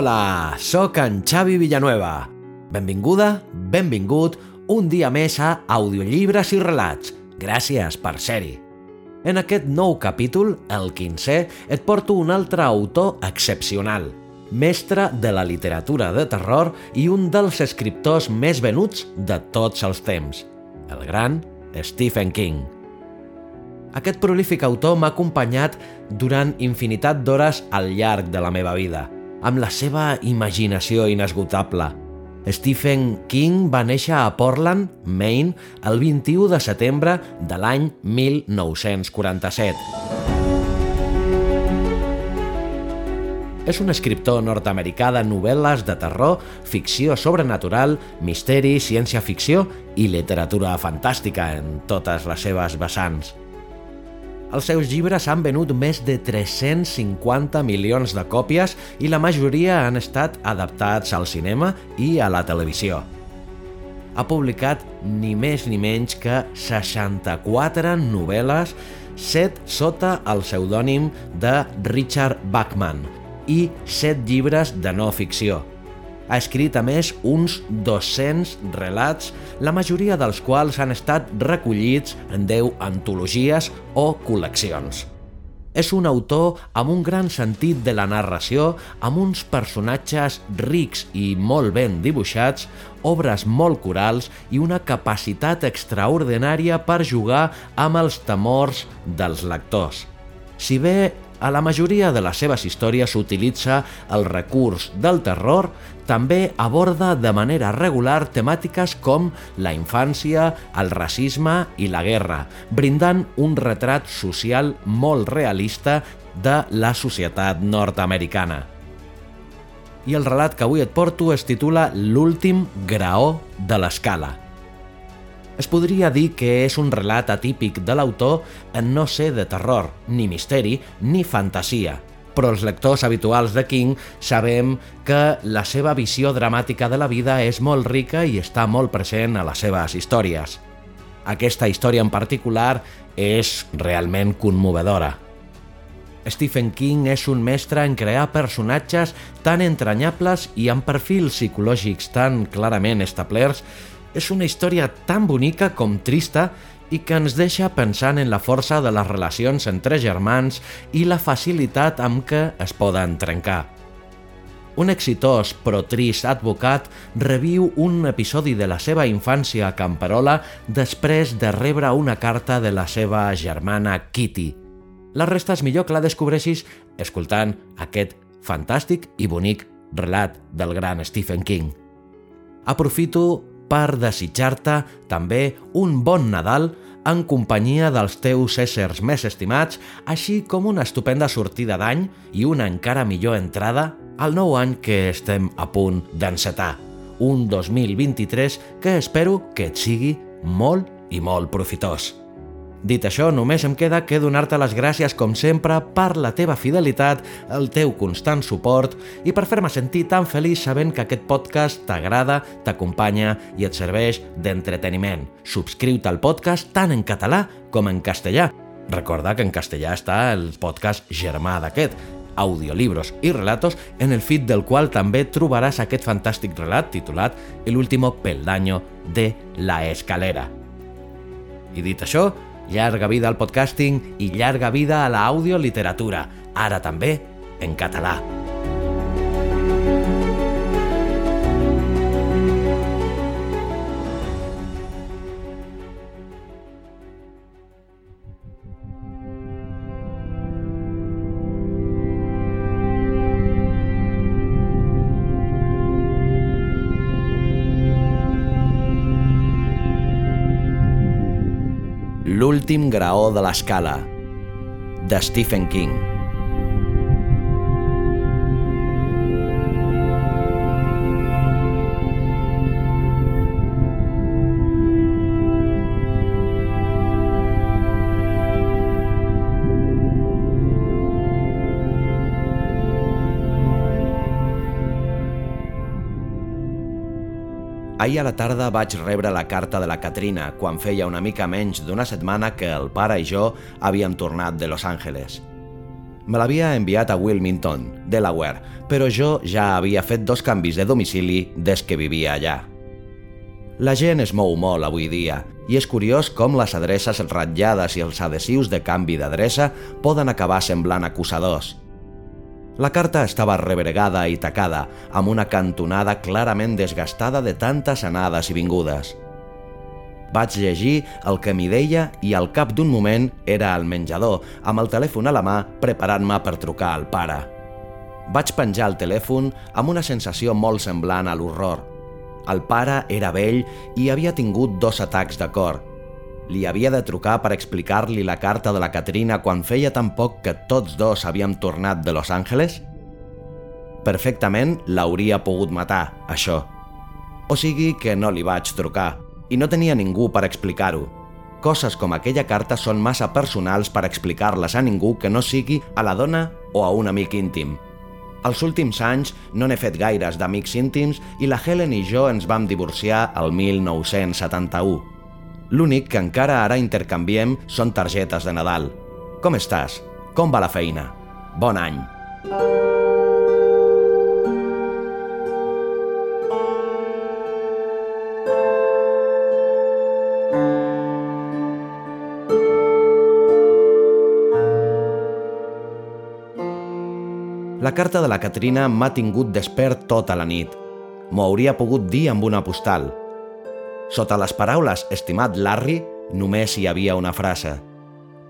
Hola, sóc en Xavi Villanueva. Benvinguda, benvingut un dia més a Audiollibres i Relats. Gràcies per ser-hi. En aquest nou capítol, el 15è, et porto un altre autor excepcional, mestre de la literatura de terror i un dels escriptors més venuts de tots els temps, el gran Stephen King. Aquest prolífic autor m'ha acompanyat durant infinitat d'hores al llarg de la meva vida, amb la seva imaginació inesgotable. Stephen King va néixer a Portland, Maine, el 21 de setembre de l'any 1947. És un escriptor nord-americà de novel·les de terror, ficció sobrenatural, misteri, ciència-ficció i literatura fantàstica en totes les seves vessants. Els seus llibres han venut més de 350 milions de còpies i la majoria han estat adaptats al cinema i a la televisió. Ha publicat ni més ni menys que 64 novel·les, 7 sota el pseudònim de Richard Bachman i 7 llibres de no ficció, ha escrit a més uns 200 relats, la majoria dels quals han estat recollits en 10 antologies o col·leccions. És un autor amb un gran sentit de la narració, amb uns personatges rics i molt ben dibuixats, obres molt corals i una capacitat extraordinària per jugar amb els temors dels lectors. Si bé a la majoria de les seves històries s'utilitza el recurs del terror, també aborda de manera regular temàtiques com la infància, el racisme i la guerra, brindant un retrat social molt realista de la societat nord-americana. I el relat que avui et porto es titula L'últim graó de l'escala. Es podria dir que és un relat atípic de l'autor en no ser de terror, ni misteri, ni fantasia. Però els lectors habituals de King sabem que la seva visió dramàtica de la vida és molt rica i està molt present a les seves històries. Aquesta història en particular és realment conmovedora. Stephen King és un mestre en crear personatges tan entranyables i amb perfils psicològics tan clarament establerts és una història tan bonica com trista i que ens deixa pensant en la força de les relacions entre germans i la facilitat amb què es poden trencar. Un exitós però trist advocat reviu un episodi de la seva infància a Camperola després de rebre una carta de la seva germana Kitty. La resta és millor que la descobreixis escoltant aquest fantàstic i bonic relat del gran Stephen King. Aprofito per desitjar-te també un bon Nadal en companyia dels teus éssers més estimats, així com una estupenda sortida d'any i una encara millor entrada al nou any que estem a punt d'encetar. Un 2023 que espero que et sigui molt i molt profitós. Dit això, només em queda que donar-te les gràcies, com sempre, per la teva fidelitat, el teu constant suport i per fer-me sentir tan feliç sabent que aquest podcast t'agrada, t'acompanya i et serveix d'entreteniment. Subscriu-te al podcast tant en català com en castellà. Recorda que en castellà està el podcast germà d'aquest, audiolibros i relatos, en el feed del qual també trobaràs aquest fantàstic relat titulat El último peldaño de la escalera. I dit això, llarga vida al podcasting i llarga vida a l'audioliteratura, ara també en català. L'últim graó de l'escala, de Stephen King. Ahir a la tarda vaig rebre la carta de la Katrina quan feia una mica menys d'una setmana que el pare i jo havíem tornat de Los Angeles. Me l'havia enviat a Wilmington, Delaware, però jo ja havia fet dos canvis de domicili des que vivia allà. La gent es mou molt avui dia i és curiós com les adreces ratllades i els adhesius de canvi d'adreça poden acabar semblant acusadors – la carta estava rebregada i tacada, amb una cantonada clarament desgastada de tantes anades i vingudes. Vaig llegir el que m'hi deia i al cap d'un moment era al menjador, amb el telèfon a la mà, preparant-me per trucar al pare. Vaig penjar el telèfon amb una sensació molt semblant a l'horror. El pare era vell i havia tingut dos atacs de cor, li havia de trucar per explicar-li la carta de la Caterina quan feia tan poc que tots dos havíem tornat de Los Angeles? Perfectament l'hauria pogut matar, això. O sigui que no li vaig trucar, i no tenia ningú per explicar-ho. Coses com aquella carta són massa personals per explicar-les a ningú que no sigui a la dona o a un amic íntim. Els últims anys no n'he fet gaires d'amics íntims i la Helen i jo ens vam divorciar el 1971. L'únic que encara ara intercanviem són targetes de Nadal. Com estàs? Com va la feina? Bon any! La carta de la Caterina m'ha tingut despert tota la nit. M'ho hauria pogut dir amb una postal, sota les paraules «estimat Larry» només hi havia una frase.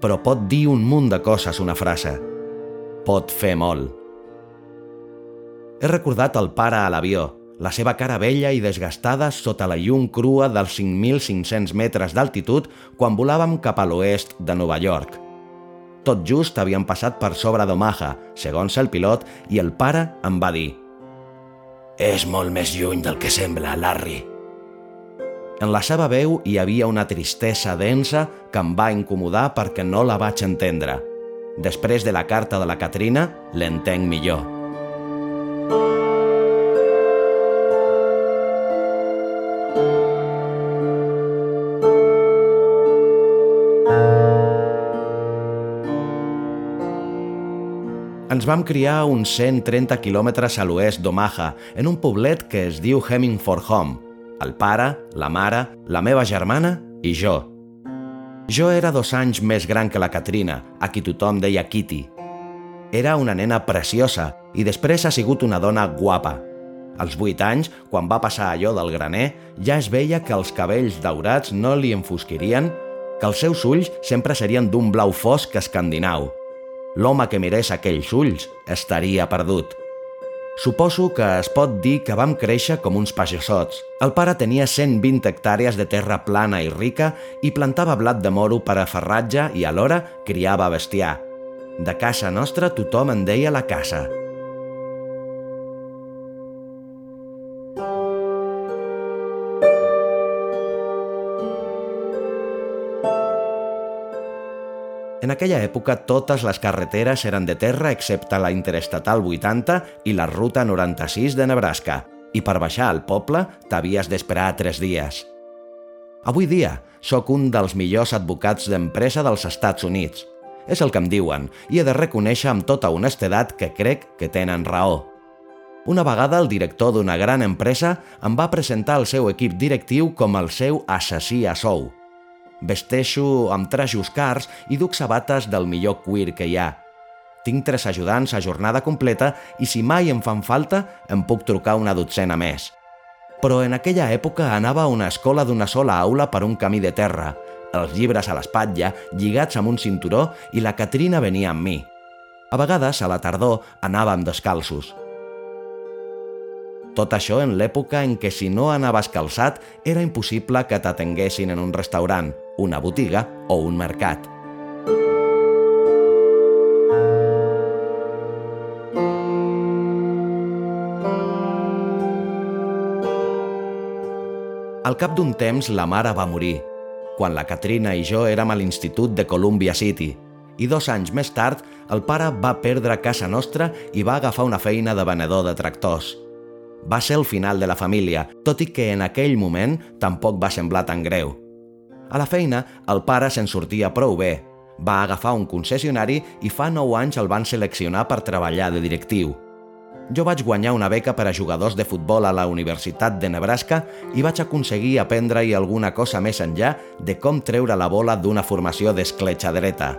Però pot dir un munt de coses una frase. Pot fer molt. He recordat el pare a l'avió, la seva cara vella i desgastada sota la llum crua dels 5.500 metres d'altitud quan volàvem cap a l'oest de Nova York. Tot just havien passat per sobre d'Omaha, segons el pilot, i el pare em va dir «És molt més lluny del que sembla, Larry». En la seva veu hi havia una tristesa densa que em va incomodar perquè no la vaig entendre. Després de la carta de la Catrina, l'entenc millor. Ens vam criar uns 130 quilòmetres a l'oest d'Omaha, en un poblet que es diu Hemingford Home, el pare, la mare, la meva germana i jo. Jo era dos anys més gran que la Katrina, a qui tothom deia Kitty. Era una nena preciosa i després ha sigut una dona guapa. Als vuit anys, quan va passar allò del graner, ja es veia que els cabells daurats no li enfosquirien, que els seus ulls sempre serien d'un blau fosc escandinau. L'home que mirés aquells ulls estaria perdut. Suposo que es pot dir que vam créixer com uns pagesots. El pare tenia 120 hectàrees de terra plana i rica i plantava blat de moro per a ferratge i alhora criava bestiar. De casa nostra tothom en deia la casa. En aquella època totes les carreteres eren de terra excepte la Interestatal 80 i la Ruta 96 de Nebraska, i per baixar al poble t'havies d'esperar tres dies. Avui dia sóc un dels millors advocats d'empresa dels Estats Units. És el que em diuen, i he de reconèixer amb tota honestedat que crec que tenen raó. Una vegada el director d'una gran empresa em va presentar el seu equip directiu com el seu assassí a sou – Vesteixo amb trajos cars i duc sabates del millor cuir que hi ha. Tinc tres ajudants a jornada completa i si mai em fan falta, em puc trucar una dotzena més. Però en aquella època anava a una escola d'una sola aula per un camí de terra, els llibres a l'espatlla, lligats amb un cinturó i la Catrina venia amb mi. A vegades, a la tardor, anàvem descalços. Tot això en l'època en què si no anaves calçat era impossible que t'atenguessin en un restaurant, una botiga o un mercat. Al cap d'un temps, la mare va morir, quan la Katrina i jo érem a l'institut de Columbia City, i dos anys més tard el pare va perdre casa nostra i va agafar una feina de venedor de tractors. Va ser el final de la família, tot i que en aquell moment tampoc va semblar tan greu. A la feina, el pare se'n sortia prou bé. Va agafar un concessionari i fa 9 anys el van seleccionar per treballar de directiu. Jo vaig guanyar una beca per a jugadors de futbol a la Universitat de Nebraska i vaig aconseguir aprendre-hi alguna cosa més enllà de com treure la bola d'una formació d'escletxa dreta.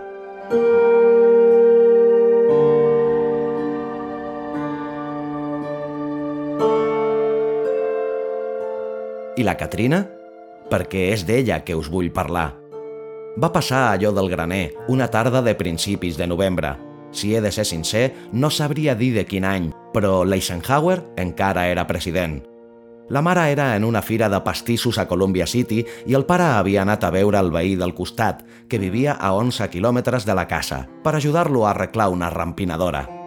I la Catrina? Perquè és d'ella que us vull parlar. Va passar allò del graner, una tarda de principis de novembre. Si he de ser sincer, no sabria dir de quin any, però l'Eisenhower encara era president. La mare era en una fira de pastissos a Columbia City i el pare havia anat a veure el veí del costat, que vivia a 11 quilòmetres de la casa, per ajudar-lo a arreglar una rampinadora.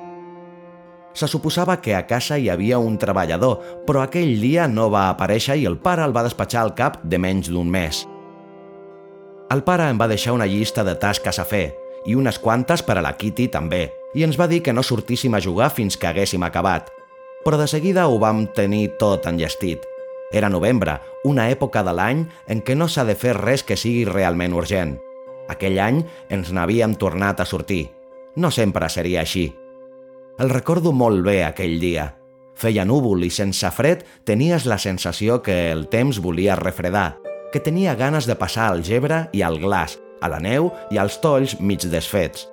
Se suposava que a casa hi havia un treballador, però aquell dia no va aparèixer i el pare el va despatxar al cap de menys d'un mes. El pare em va deixar una llista de tasques a fer, i unes quantes per a la Kitty també, i ens va dir que no sortíssim a jugar fins que haguéssim acabat. Però de seguida ho vam tenir tot enllestit. Era novembre, una època de l'any en què no s'ha de fer res que sigui realment urgent. Aquell any ens n'havíem tornat a sortir. No sempre seria així. El recordo molt bé aquell dia. Feia núvol i sense fred tenies la sensació que el temps volia refredar, que tenia ganes de passar al gebre i al glaç, a la neu i als tolls mig desfets.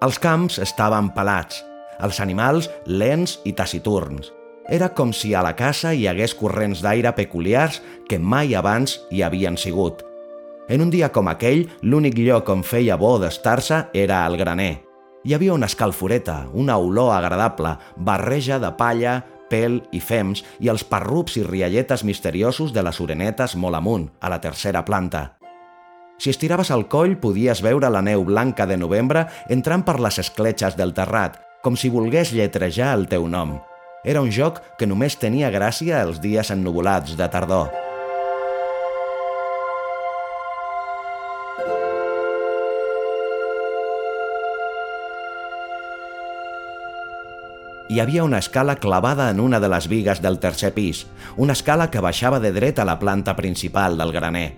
Els camps estaven pelats, els animals lents i taciturns. Era com si a la casa hi hagués corrents d'aire peculiars que mai abans hi havien sigut. En un dia com aquell, l'únic lloc on feia bo d'estar-se era al graner, hi havia una escalforeta, una olor agradable, barreja de palla, pèl i fems i els parrups i rialletes misteriosos de les orenetes molt amunt, a la tercera planta. Si estiraves el coll podies veure la neu blanca de novembre entrant per les escletxes del terrat, com si volgués lletrejar el teu nom. Era un joc que només tenia gràcia els dies ennuvolats de tardor. Hi havia una escala clavada en una de les vigues del tercer pis, una escala que baixava de dret a la planta principal del graner.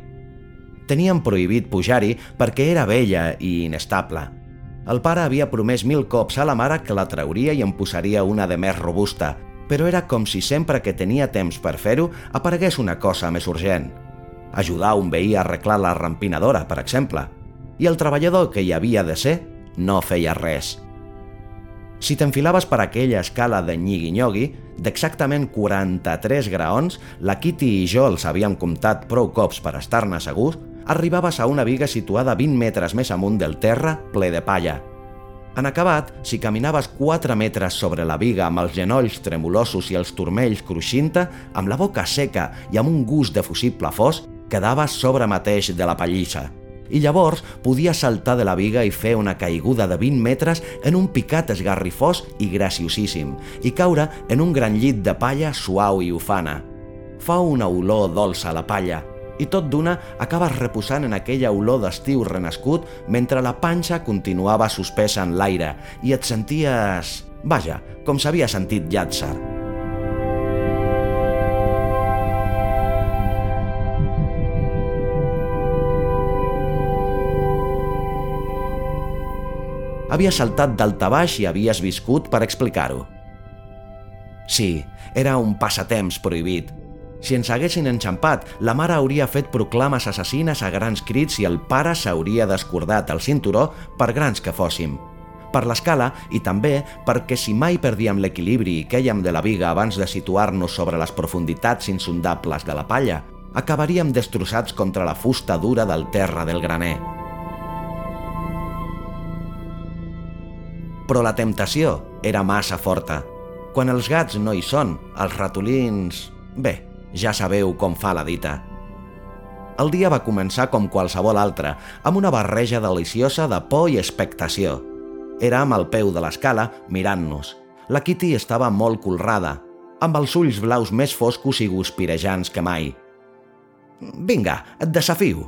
Tenien prohibit pujar-hi perquè era vella i inestable. El pare havia promès mil cops a la mare que la trauria i en posaria una de més robusta, però era com si sempre que tenia temps per fer-ho aparegués una cosa més urgent. Ajudar un veí a arreglar la rampinadora, per exemple. I el treballador que hi havia de ser no feia res. Si t'enfilaves per aquella escala de nyigui-nyogui, d'exactament 43 graons, la Kitty i jo els havíem comptat prou cops per estar-ne segurs, arribaves a una viga situada 20 metres més amunt del terra, ple de palla. En acabat, si caminaves 4 metres sobre la viga amb els genolls tremolosos i els turmells cruixint amb la boca seca i amb un gust de fusible fos, quedaves sobre mateix de la pallissa i llavors podia saltar de la viga i fer una caiguda de 20 metres en un picat esgarrifós i graciosíssim i caure en un gran llit de palla suau i ufana. Fa una olor dolça a la palla i tot d'una acabes reposant en aquella olor d'estiu renascut mentre la panxa continuava suspesa en l'aire i et senties... Vaja, com s'havia sentit Llàtzer. Havia saltat d'altabaix i havies viscut per explicar-ho. Sí, era un passatemps prohibit. Si ens haguessin enxampat, la mare hauria fet proclames assassines a grans crits i el pare s'hauria descordat el cinturó per grans que fóssim. Per l'escala i també perquè si mai perdíem l'equilibri i quèiem de la viga abans de situar-nos sobre les profunditats insondables de la palla, acabaríem destrossats contra la fusta dura del terra del graner. Però la temptació era massa forta. Quan els gats no hi són, els ratolins... Bé, ja sabeu com fa la dita. El dia va començar com qualsevol altre, amb una barreja deliciosa de por i expectació. Érem al peu de l'escala, mirant-nos. La Kitty estava molt colrada, amb els ulls blaus més foscos i guspirejants que mai. «Vinga, et desafio»,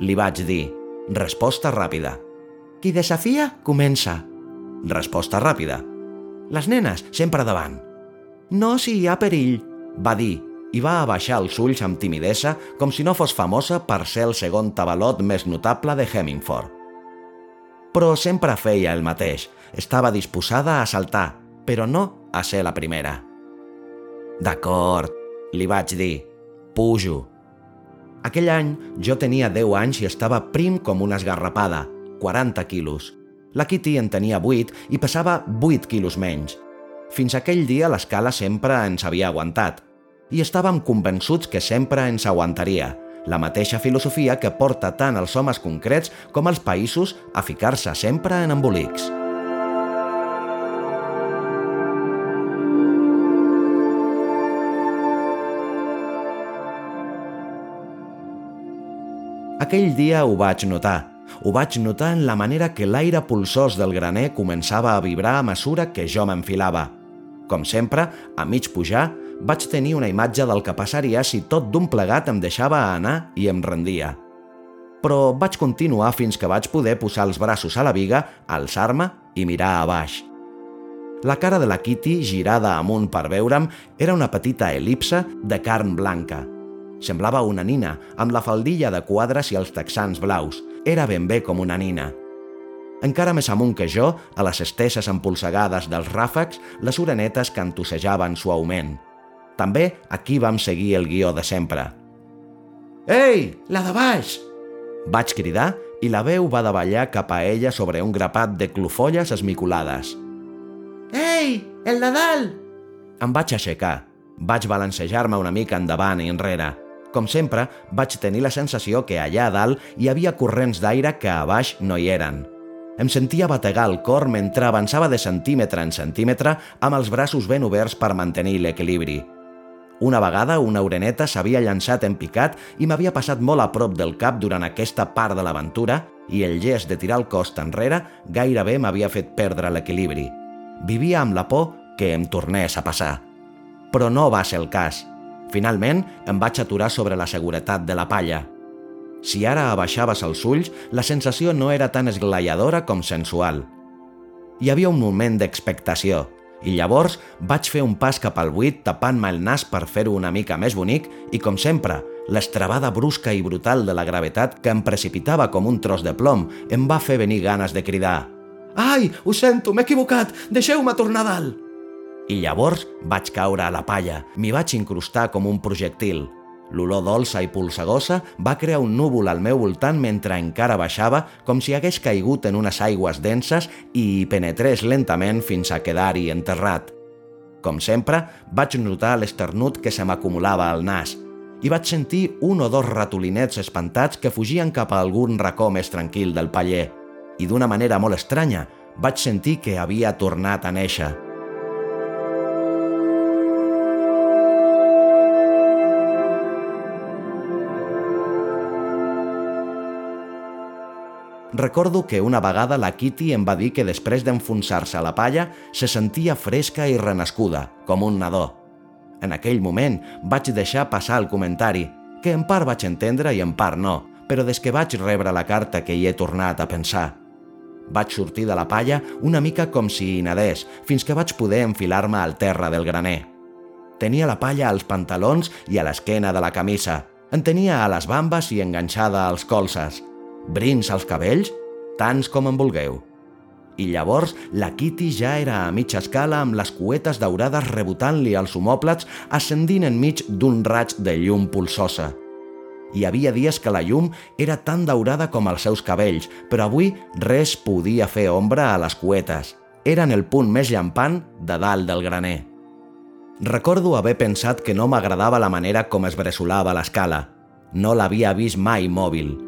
li vaig dir. Resposta ràpida. «Qui desafia, comença», Resposta ràpida. Les nenes, sempre davant. No si hi ha perill, va dir, i va abaixar els ulls amb timidesa com si no fos famosa per ser el segon tabalot més notable de Hemingford. Però sempre feia el mateix, estava disposada a saltar, però no a ser la primera. D'acord, li vaig dir, pujo. Aquell any jo tenia 10 anys i estava prim com una esgarrapada, 40 quilos. La Kitty en tenia 8 i pesava 8 quilos menys. Fins aquell dia l'escala sempre ens havia aguantat. I estàvem convençuts que sempre ens aguantaria, la mateixa filosofia que porta tant els homes concrets com els països a ficar-se sempre en embolics. Aquell dia ho vaig notar. Ho vaig notar en la manera que l'aire pulsós del graner començava a vibrar a mesura que jo m'enfilava. Com sempre, a mig pujar, vaig tenir una imatge del que passaria si tot d'un plegat em deixava anar i em rendia. Però vaig continuar fins que vaig poder posar els braços a la viga, alçar-me i mirar a baix. La cara de la Kitty, girada amunt per veure'm, era una petita elipse de carn blanca – Semblava una nina, amb la faldilla de quadres i els texans blaus. Era ben bé com una nina. Encara més amunt que jo, a les esteses empolsegades dels ràfecs, les orenetes cantossejaven suaument. També aquí vam seguir el guió de sempre. Ei, la de baix! Vaig cridar i la veu va davallar cap a ella sobre un grapat de clofolles esmicolades. Ei, el de dalt! Em vaig aixecar. Vaig balancejar-me una mica endavant i enrere. Com sempre, vaig tenir la sensació que allà a dalt hi havia corrents d'aire que a baix no hi eren. Em sentia bategar el cor mentre avançava de centímetre en centímetre amb els braços ben oberts per mantenir l'equilibri. Una vegada una oreneta s'havia llançat en picat i m'havia passat molt a prop del cap durant aquesta part de l'aventura i el gest de tirar el cost enrere gairebé m'havia fet perdre l'equilibri. Vivia amb la por que em tornés a passar. Però no va ser el cas. Finalment, em vaig aturar sobre la seguretat de la palla. Si ara abaixaves els ulls, la sensació no era tan esglaiadora com sensual. Hi havia un moment d'expectació, i llavors vaig fer un pas cap al buit tapant-me el nas per fer-ho una mica més bonic i, com sempre, l'estrabada brusca i brutal de la gravetat que em precipitava com un tros de plom em va fer venir ganes de cridar «Ai, ho sento, m'he equivocat! Deixeu-me tornar dalt!» I llavors vaig caure a la palla, m'hi vaig incrustar com un projectil. L'olor dolça i polsegosa va crear un núvol al meu voltant mentre encara baixava com si hagués caigut en unes aigües denses i penetrés lentament fins a quedar-hi enterrat. Com sempre, vaig notar l'esternut que se m'acumulava al nas i vaig sentir un o dos ratolinets espantats que fugien cap a algun racó més tranquil del paller. I d'una manera molt estranya, vaig sentir que havia tornat a néixer. Recordo que una vegada la Kitty em va dir que després d'enfonsar-se a la palla se sentia fresca i renascuda, com un nadó. En aquell moment vaig deixar passar el comentari, que en part vaig entendre i en part no, però des que vaig rebre la carta que hi he tornat a pensar. Vaig sortir de la palla una mica com si hi nadés, fins que vaig poder enfilar-me al terra del graner. Tenia la palla als pantalons i a l'esquena de la camisa. En tenia a les bambes i enganxada als colzes brins als cabells, tants com en vulgueu. I llavors la Kitty ja era a mitja escala amb les cuetes daurades rebotant-li als homòplats ascendint enmig d'un raig de llum pulsosa. Hi havia dies que la llum era tan daurada com els seus cabells, però avui res podia fer ombra a les cuetes. Eren el punt més llampant de dalt del graner. Recordo haver pensat que no m'agradava la manera com es bressolava l'escala. No l'havia vist mai mòbil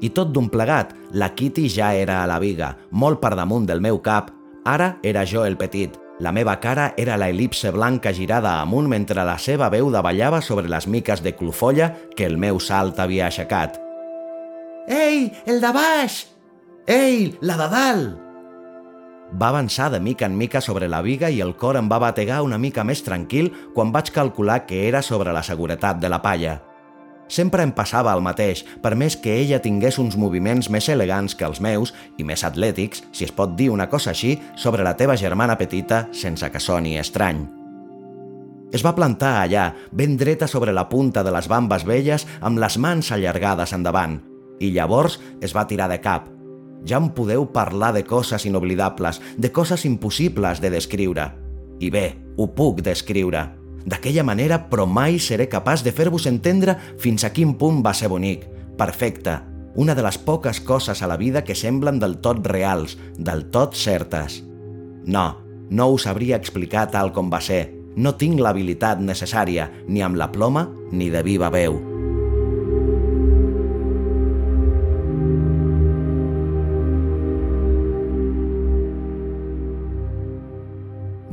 i tot d'un plegat, la Kitty ja era a la viga, molt per damunt del meu cap. Ara era jo el petit. La meva cara era la elipse blanca girada amunt mentre la seva veu davallava sobre les miques de clofolla que el meu salt havia aixecat. Ei, el de baix! Ei, la de dalt! Va avançar de mica en mica sobre la viga i el cor em va bategar una mica més tranquil quan vaig calcular que era sobre la seguretat de la palla. Sempre em passava el mateix, per més que ella tingués uns moviments més elegants que els meus i més atlètics, si es pot dir una cosa així, sobre la teva germana petita sense que soni estrany. Es va plantar allà, ben dreta sobre la punta de les bambes velles, amb les mans allargades endavant, i llavors es va tirar de cap. Ja em podeu parlar de coses inoblidables, de coses impossibles de descriure. I bé, ho puc descriure. D'aquella manera, però mai seré capaç de fer-vos entendre fins a quin punt va ser bonic, perfecte, una de les poques coses a la vida que semblen del tot reals, del tot certes. No, no us sabria explicar tal com va ser, no tinc l'habilitat necessària, ni amb la ploma ni de viva veu.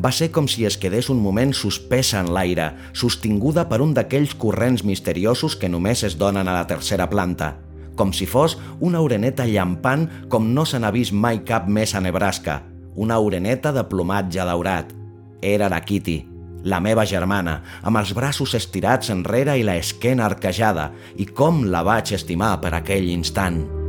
Va ser com si es quedés un moment suspesa en l'aire, sostinguda per un d'aquells corrents misteriosos que només es donen a la tercera planta, com si fos una oreneta llampant com no se n'ha vist mai cap més a Nebraska, una oreneta de plomatge daurat. Era la Kitty, la meva germana, amb els braços estirats enrere i la esquena arquejada, i com la vaig estimar per aquell instant.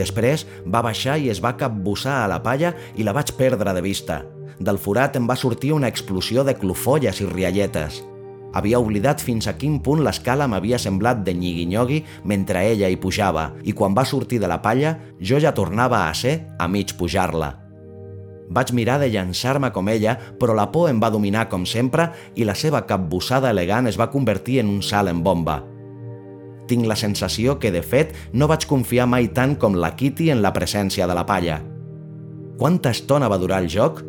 Després va baixar i es va capbussar a la palla i la vaig perdre de vista. Del forat em va sortir una explosió de clofolles i rialletes. Havia oblidat fins a quin punt l'escala m'havia semblat de nyigui mentre ella hi pujava, i quan va sortir de la palla, jo ja tornava a ser a mig pujar-la. Vaig mirar de llançar-me com ella, però la por em va dominar com sempre i la seva capbussada elegant es va convertir en un salt en bomba. Tinc la sensació que, de fet, no vaig confiar mai tant com la Kitty en la presència de la palla. Quanta estona va durar el joc?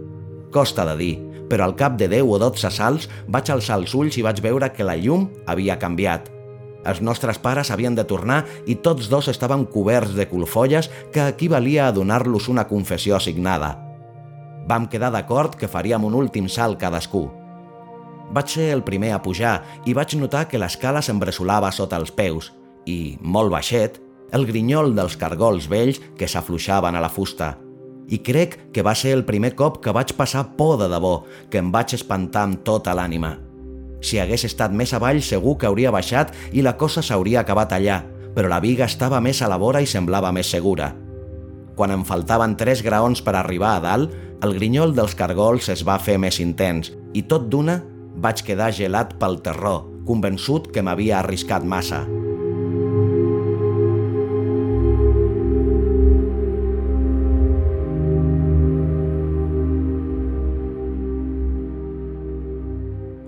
Costa de dir, però al cap de 10 o 12 salts vaig alçar els ulls i vaig veure que la llum havia canviat. Els nostres pares havien de tornar i tots dos estaven coberts de colfolles que equivalia a donar-los una confessió assignada. Vam quedar d'acord que faríem un últim salt cadascú. Vaig ser el primer a pujar i vaig notar que l'escala s'embressolava sota els peus i, molt baixet, el grinyol dels cargols vells que s'afluixaven a la fusta – i crec que va ser el primer cop que vaig passar por de debò, que em vaig espantar amb tota l'ànima. Si hagués estat més avall segur que hauria baixat i la cosa s'hauria acabat allà, però la viga estava més a la vora i semblava més segura. Quan em faltaven tres graons per arribar a dalt, el grinyol dels cargols es va fer més intens i tot d'una vaig quedar gelat pel terror, convençut que m'havia arriscat massa.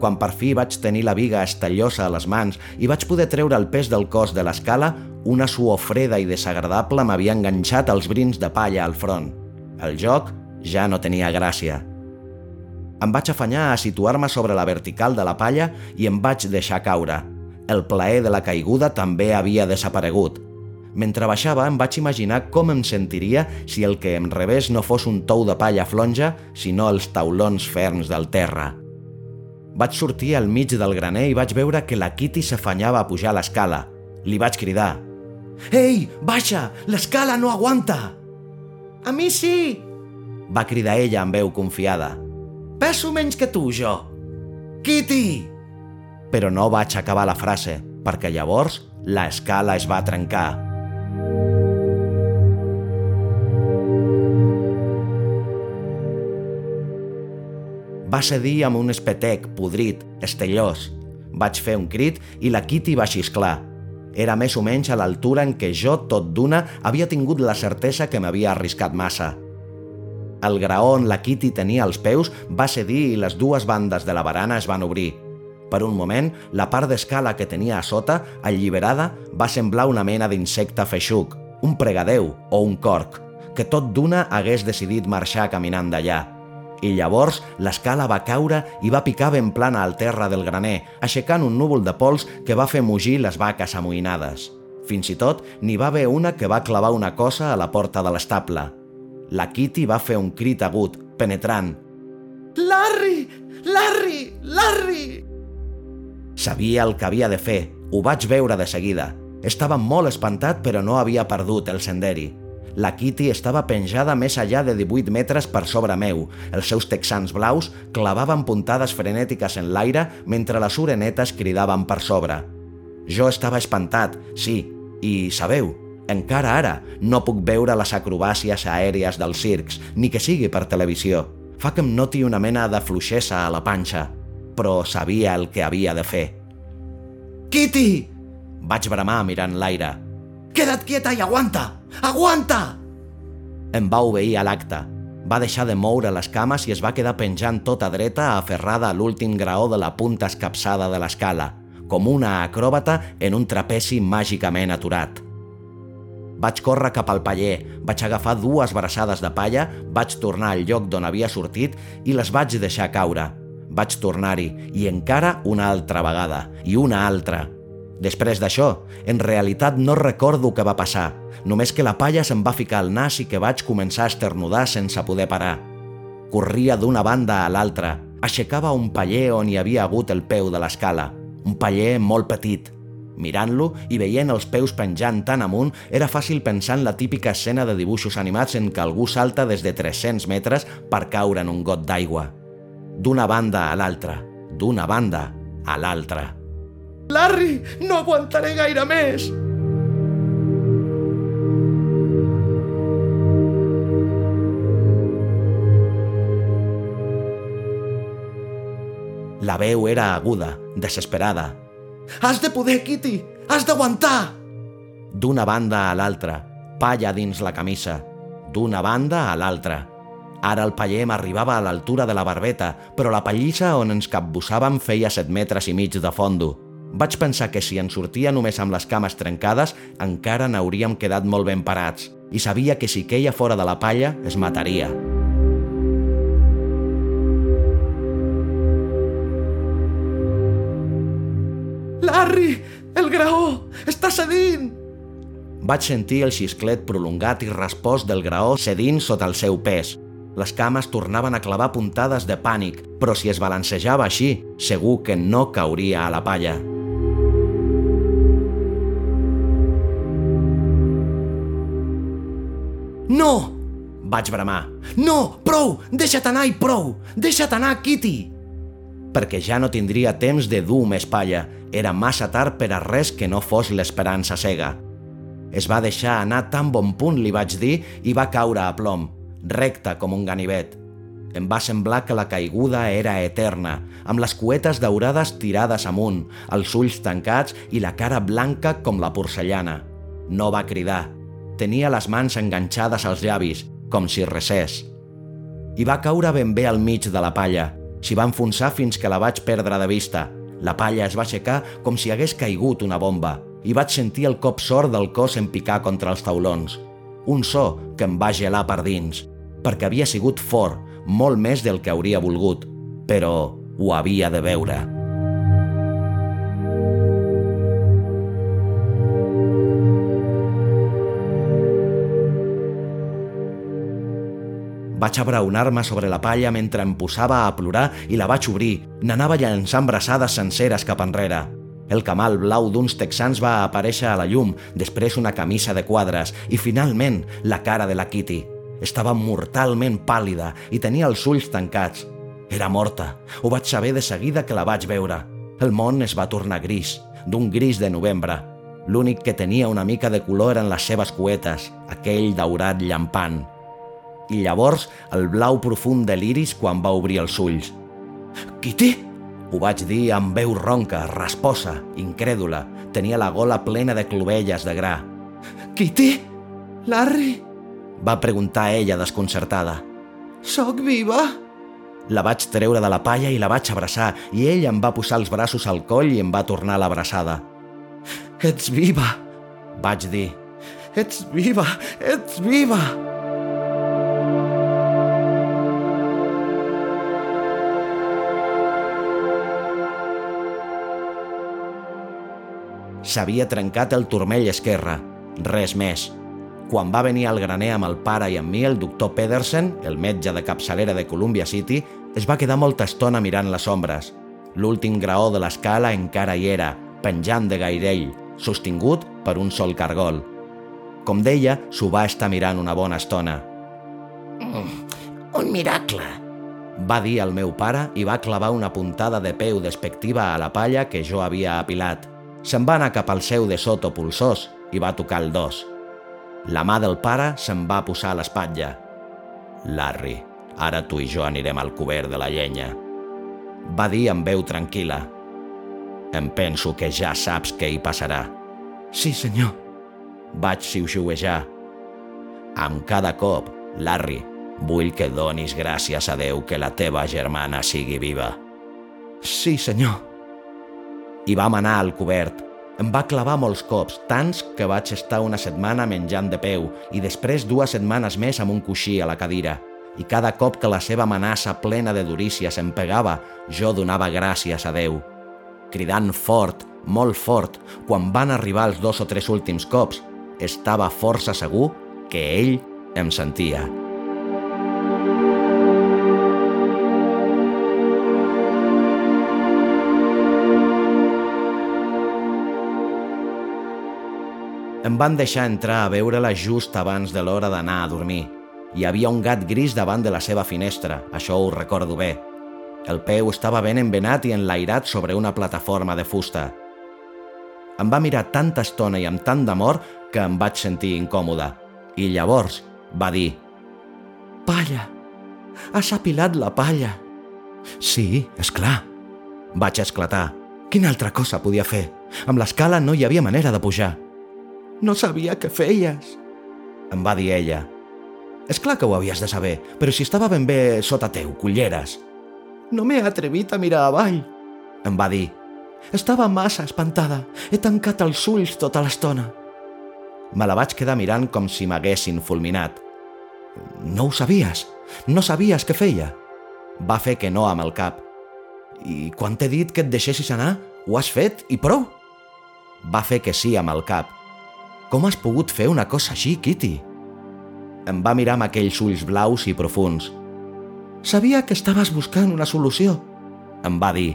Quan per fi vaig tenir la viga estallosa a les mans i vaig poder treure el pes del cos de l'escala, una suor freda i desagradable m'havia enganxat els brins de palla al front. El joc ja no tenia gràcia. Em vaig afanyar a situar-me sobre la vertical de la palla i em vaig deixar caure. El plaer de la caiguda també havia desaparegut. Mentre baixava em vaig imaginar com em sentiria si el que em rebés no fos un tou de palla flonja, sinó els taulons ferms del terra. Vaig sortir al mig del graner i vaig veure que la Kitty s'afanyava a pujar l'escala. Li vaig cridar. «Ei, baixa! L'escala no aguanta!» «A mi sí!» va cridar ella amb veu confiada. «Peso menys que tu, jo!» «Kitty!» Però no vaig acabar la frase, perquè llavors l'escala es va trencar. Va cedir amb un espetec, podrit, estellós. Vaig fer un crit i la Kitty va xisclar. Era més o menys a l'altura en què jo, tot d'una, havia tingut la certesa que m'havia arriscat massa. El graó on la Kitty tenia els peus va cedir i les dues bandes de la barana es van obrir. Per un moment, la part d'escala que tenia a sota, alliberada, va semblar una mena d'insecte feixuc, un pregadeu o un corc, que tot d'una hagués decidit marxar caminant d'allà i llavors l'escala va caure i va picar ben plana al terra del graner, aixecant un núvol de pols que va fer mugir les vaques amoïnades. Fins i tot n'hi va haver una que va clavar una cosa a la porta de l'estable. La Kitty va fer un crit agut, penetrant. Larry! Larry! Larry! Sabia el que havia de fer. Ho vaig veure de seguida. Estava molt espantat, però no havia perdut el senderi. La Kitty estava penjada més allà de 18 metres per sobre meu. Els seus texans blaus clavaven puntades frenètiques en l'aire mentre les orenetes cridaven per sobre. Jo estava espantat, sí, i, sabeu, Encara ara no puc veure les acrobàcies aèries dels circs, ni que sigui per televisió. Fa que em noti una mena de fluixesa a la panxa, però sabia el que havia de fer. Kitty! Vaig bramar mirant l'aire. Queda't quieta i aguanta! Aguanta! Em va obeir a l'acte. Va deixar de moure les cames i es va quedar penjant tota dreta aferrada a l'últim graó de la punta escapçada de l'escala, com una acròbata en un trapeci màgicament aturat. Vaig córrer cap al paller, vaig agafar dues braçades de palla, vaig tornar al lloc d'on havia sortit i les vaig deixar caure. Vaig tornar-hi, i encara una altra vegada, i una altra. Després d'això, en realitat no recordo què va passar, només que la palla se'm va ficar al nas i que vaig començar a esternudar sense poder parar. Corria d'una banda a l'altra, aixecava un paller on hi havia hagut el peu de l'escala, un paller molt petit, Mirant-lo i veient els peus penjant tan amunt, era fàcil pensar en la típica escena de dibuixos animats en què algú salta des de 300 metres per caure en un got d'aigua. D'una banda a l'altra, d'una banda a l'altra. Larry, no aguantaré gaire més! La veu era aguda, desesperada, Has de poder, Kitty! Has d'aguantar! D'una banda a l'altra, palla dins la camisa. D'una banda a l'altra. Ara el paller m'arribava a l'altura de la barbeta, però la pallissa on ens capbussàvem feia set metres i mig de fondo. Vaig pensar que si en sortia només amb les cames trencades, encara n'hauríem quedat molt ben parats, i sabia que si queia fora de la palla es mataria. Larry, el graó! Està cedint! Vaig sentir el xisclet prolongat i respost del graó cedint sota el seu pes. Les cames tornaven a clavar puntades de pànic, però si es balancejava així, segur que no cauria a la palla. No! Vaig bramar. No! Prou! Deixa't anar i prou! Deixa't anar, Kitty! Perquè ja no tindria temps de dur més palla era massa tard per a res que no fos l'esperança cega. Es va deixar anar tan bon punt, li vaig dir, i va caure a plom, recte com un ganivet. Em va semblar que la caiguda era eterna, amb les cuetes daurades tirades amunt, els ulls tancats i la cara blanca com la porcellana. No va cridar. Tenia les mans enganxades als llavis, com si recés. I va caure ben bé al mig de la palla. S'hi va enfonsar fins que la vaig perdre de vista – la palla es va aixecar com si hagués caigut una bomba i vaig sentir el cop sort del cos en picar contra els taulons. Un so que em va gelar per dins, perquè havia sigut fort, molt més del que hauria volgut, però ho havia de veure. Vaig abraonar-me sobre la palla mentre em posava a plorar i la vaig obrir. N'anava llançant braçades senceres cap enrere. El camal blau d'uns texans va aparèixer a la llum, després una camisa de quadres i, finalment, la cara de la Kitty. Estava mortalment pàl·lida i tenia els ulls tancats. Era morta. Ho vaig saber de seguida que la vaig veure. El món es va tornar gris, d'un gris de novembre. L'únic que tenia una mica de color eren les seves cuetes, aquell daurat llampant i llavors el blau profund de l'iris quan va obrir els ulls. Kitty? Ho vaig dir amb veu ronca, rasposa, incrèdula. Tenia la gola plena de clovelles de gra. Kitty? Larry? Va preguntar ella desconcertada. Soc viva? La vaig treure de la palla i la vaig abraçar i ell em va posar els braços al coll i em va tornar l'abraçada. Ets viva, vaig dir. Ets viva, ets viva! S'havia trencat el turmell esquerre. Res més. Quan va venir al graner amb el pare i amb mi, el doctor Pedersen, el metge de capçalera de Columbia City, es va quedar molta estona mirant les ombres. L'últim graó de l'escala encara hi era, penjant de gairell, sostingut per un sol cargol. Com deia, s'ho va estar mirant una bona estona. Mm, un miracle, va dir el meu pare i va clavar una puntada de peu despectiva a la palla que jo havia apilat. Se'n va anar cap al seu de soto pulsós i va tocar el dos. La mà del pare se'n va posar a l'espatlla. Larry, ara tu i jo anirem al cobert de la llenya. Va dir amb veu tranquil·la. Em penso que ja saps què hi passarà. Sí, senyor. Vaig xiuxiuejar. Amb cada cop, Larry, vull que donis gràcies a Déu que la teva germana sigui viva. Sí, senyor. I vam anar al cobert. Em va clavar molts cops, tants que vaig estar una setmana menjant de peu i després dues setmanes més amb un coixí a la cadira. I cada cop que la seva amenaça plena de durícies em pegava, jo donava gràcies a Déu. Cridant fort, molt fort, quan van arribar els dos o tres últims cops, estava força segur que ell em sentia. Em van deixar entrar a veure-la just abans de l'hora d'anar a dormir. Hi havia un gat gris davant de la seva finestra, això ho recordo bé. El peu estava ben envenat i enlairat sobre una plataforma de fusta. Em va mirar tanta estona i amb tant d'amor que em vaig sentir incòmode. I llavors va dir Palla! Has apilat la palla! Sí, és clar. Vaig esclatar. Quina altra cosa podia fer? Amb l'escala no hi havia manera de pujar. No sabia què feies. Em va dir ella. És clar que ho havies de saber, però si estava ben bé sota teu, culleres. No m'he atrevit a mirar avall. Em va dir. Estava massa espantada. He tancat els ulls tota l'estona. Me la vaig quedar mirant com si m'haguessin fulminat. No ho sabies? No sabies què feia? Va fer que no amb el cap. I quan t'he dit que et deixessis anar, ho has fet i prou? Va fer que sí amb el cap. Com has pogut fer una cosa així, Kitty? Em va mirar amb aquells ulls blaus i profuns. Sabia que estaves buscant una solució. Em va dir.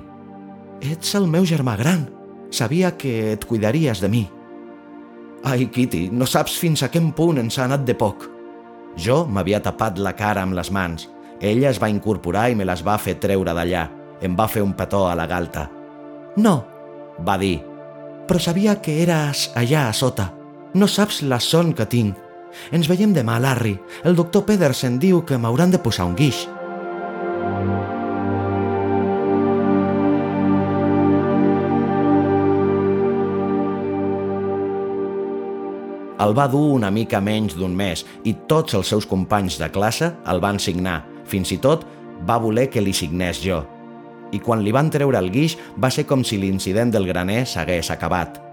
Ets el meu germà gran. Sabia que et cuidaries de mi. Ai, Kitty, no saps fins a quin punt ens ha anat de poc. Jo m'havia tapat la cara amb les mans. Ella es va incorporar i me les va fer treure d'allà. Em va fer un petó a la galta. No, va dir. Però sabia que eres allà a sota. No saps la son que tinc. Ens veiem demà, Larry. El doctor Pedersen diu que m'hauran de posar un guix. El va dur una mica menys d'un mes i tots els seus companys de classe el van signar. Fins i tot va voler que li signés jo. I quan li van treure el guix va ser com si l'incident del graner s'hagués acabat.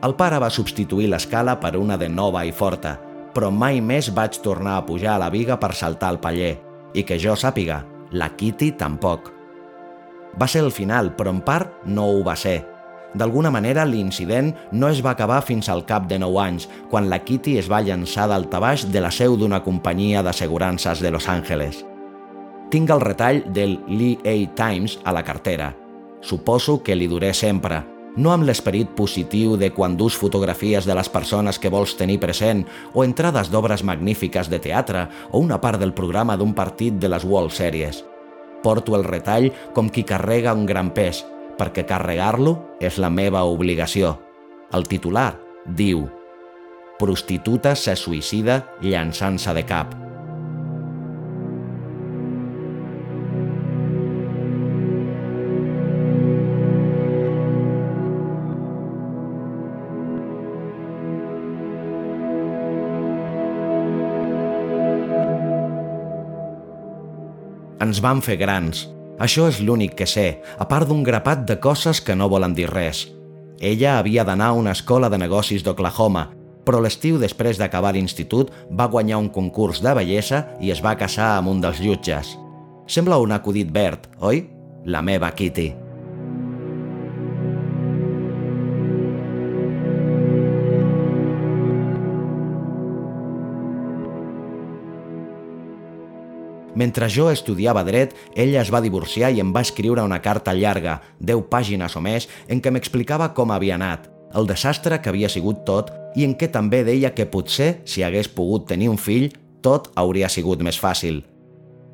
El pare va substituir l'escala per una de nova i forta, però mai més vaig tornar a pujar a la viga per saltar al paller. I que jo sàpiga, la Kitty tampoc. Va ser el final, però en part no ho va ser. D'alguna manera, l'incident no es va acabar fins al cap de 9 anys, quan la Kitty es va llançar daltabaix de la seu d'una companyia d'assegurances de Los Angeles. Tinc el retall del Lee A. Times a la cartera. Suposo que li duré sempre, no amb l'esperit positiu de quan dus fotografies de les persones que vols tenir present o entrades d'obres magnífiques de teatre o una part del programa d'un partit de les World Series. Porto el retall com qui carrega un gran pes, perquè carregar-lo és la meva obligació. El titular diu Prostituta se suïcida llançant-se de cap. Ens vam fer grans, això és l'únic que sé, a part d'un grapat de coses que no volen dir res. Ella havia d'anar a una escola de negocis d'Oklahoma, però l'estiu després d'acabar l'institut va guanyar un concurs de bellesa i es va casar amb un dels jutges. Sembla un acudit verd, oi? La meva Kitty. Mentre jo estudiava dret, ella es va divorciar i em va escriure una carta llarga, 10 pàgines o més, en què m'explicava com havia anat, el desastre que havia sigut tot i en què també deia que potser, si hagués pogut tenir un fill, tot hauria sigut més fàcil.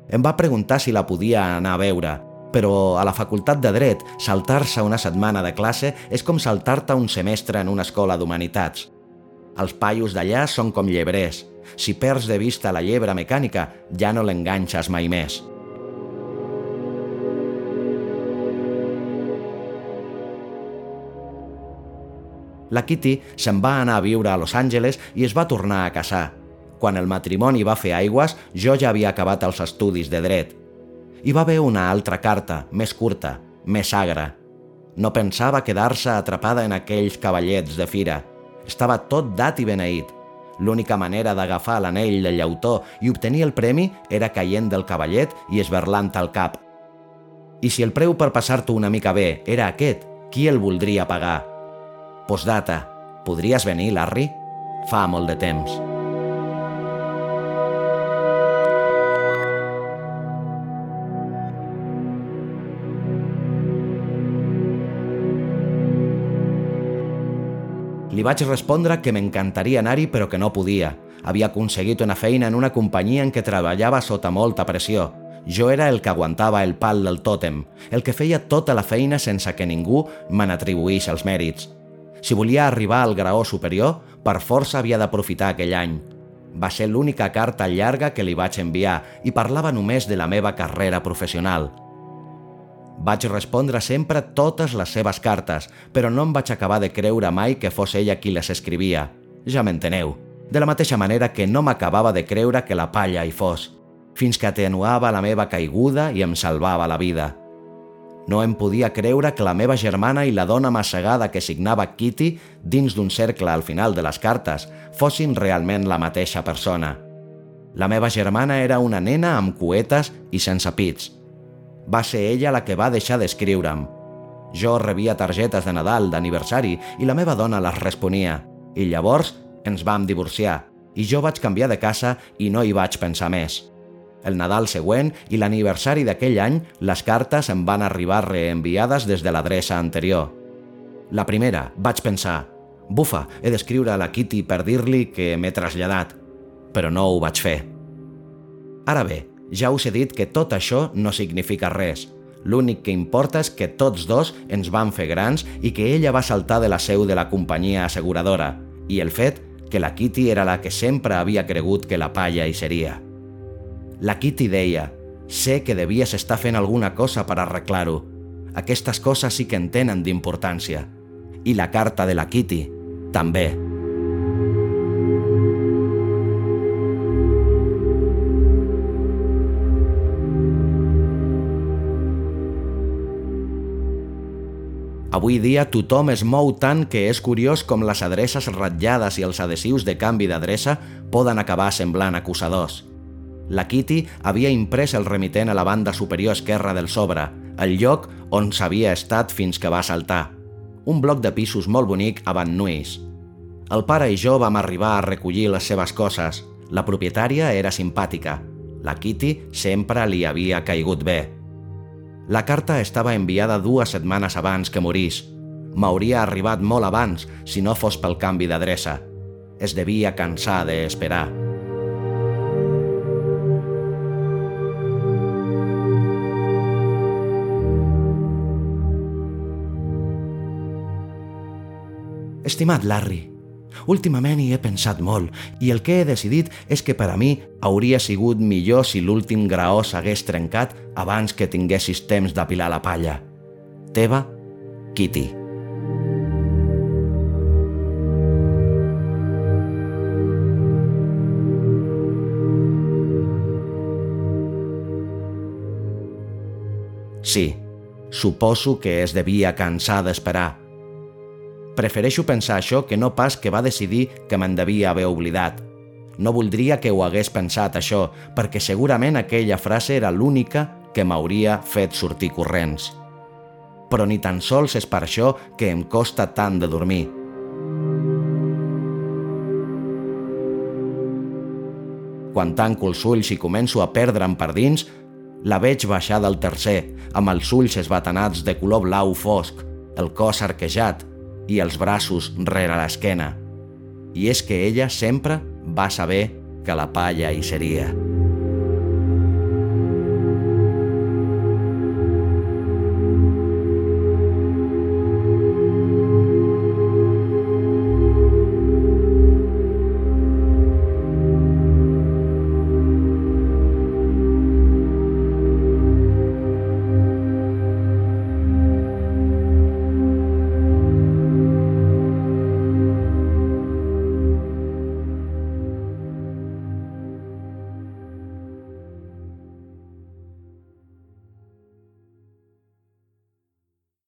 Em va preguntar si la podia anar a veure, però a la facultat de dret, saltar-se una setmana de classe és com saltar-te un semestre en una escola d'humanitats. Els paios d'allà són com llebrers. Si perds de vista la llebre mecànica, ja no l'enganxes mai més. La Kitty se'n va anar a viure a Los Angeles i es va tornar a casar. Quan el matrimoni va fer aigües, jo ja havia acabat els estudis de dret. Hi va haver una altra carta, més curta, més agra. No pensava quedar-se atrapada en aquells cavallets de fira. Estava tot dat i beneït. L'única manera d'agafar l'anell del llautó i obtenir el premi era caient del cavallet i esberlant el cap. I si el preu per passar-t'ho una mica bé era aquest, qui el voldria pagar? Postdata. Podries venir, Larry? Fa molt de temps. Li vaig respondre que m'encantaria anar-hi però que no podia. Havia aconseguit una feina en una companyia en què treballava sota molta pressió. Jo era el que aguantava el pal del tòtem, el que feia tota la feina sense que ningú me n'atribuís els mèrits. Si volia arribar al graó superior, per força havia d'aprofitar aquell any. Va ser l'única carta llarga que li vaig enviar i parlava només de la meva carrera professional. Vaig respondre sempre totes les seves cartes, però no em vaig acabar de creure mai que fos ella qui les escrivia. Ja m'enteneu. De la mateixa manera que no m'acabava de creure que la palla hi fos, fins que atenuava la meva caiguda i em salvava la vida. No em podia creure que la meva germana i la dona massegada que signava Kitty dins d'un cercle al final de les cartes fossin realment la mateixa persona. La meva germana era una nena amb cuetes i sense pits. Va ser ella la que va deixar d'escriure'm. Jo rebia targetes de Nadal, d'aniversari, i la meva dona les responia. I llavors ens vam divorciar, i jo vaig canviar de casa i no hi vaig pensar més. El Nadal següent i l'aniversari d'aquell any, les cartes em van arribar reenviades des de l'adreça anterior. La primera, vaig pensar, bufa, he d'escriure a la Kitty per dir-li que m'he traslladat, però no ho vaig fer. Ara bé, ja us he dit que tot això no significa res. L'únic que importa és que tots dos ens van fer grans i que ella va saltar de la seu de la companyia asseguradora, i el fet que la Kitty era la que sempre havia cregut que la palla hi seria. La Kitty deia, sé que devies estar fent alguna cosa per arreglar-ho. Aquestes coses sí que en tenen d'importància. I la carta de la Kitty, també. Avui dia tothom es mou tant que és curiós com les adreces ratllades i els adhesius de canvi d'adreça poden acabar semblant acusadors. La Kitty havia imprès el remitent a la banda superior esquerra del sobre, el lloc on s'havia estat fins que va saltar. Un bloc de pisos molt bonic a Van Nuys. El pare i jo vam arribar a recollir les seves coses. La propietària era simpàtica. La Kitty sempre li havia caigut bé. La carta estava enviada dues setmanes abans que morís. M'hauria arribat molt abans si no fos pel canvi d'adreça. Es devia cansar d'esperar. Estimat Larry, últimament hi he pensat molt i el que he decidit és que per a mi hauria sigut millor si l'últim graó s'hagués trencat abans que tinguessis temps d'apilar la palla. Teva, Kitty. Sí, suposo que es devia cansar d'esperar. Prefereixo pensar això que no pas que va decidir que me'n devia haver oblidat. No voldria que ho hagués pensat això, perquè segurament aquella frase era l'única que m'hauria fet sortir corrents. Però ni tan sols és per això que em costa tant de dormir. Quan tanco els ulls i començo a perdre'm per dins, la veig baixar del tercer, amb els ulls esbatanats de color blau fosc, el cos arquejat i els braços rere l'esquena. I és que ella sempre va saber que la palla hi seria.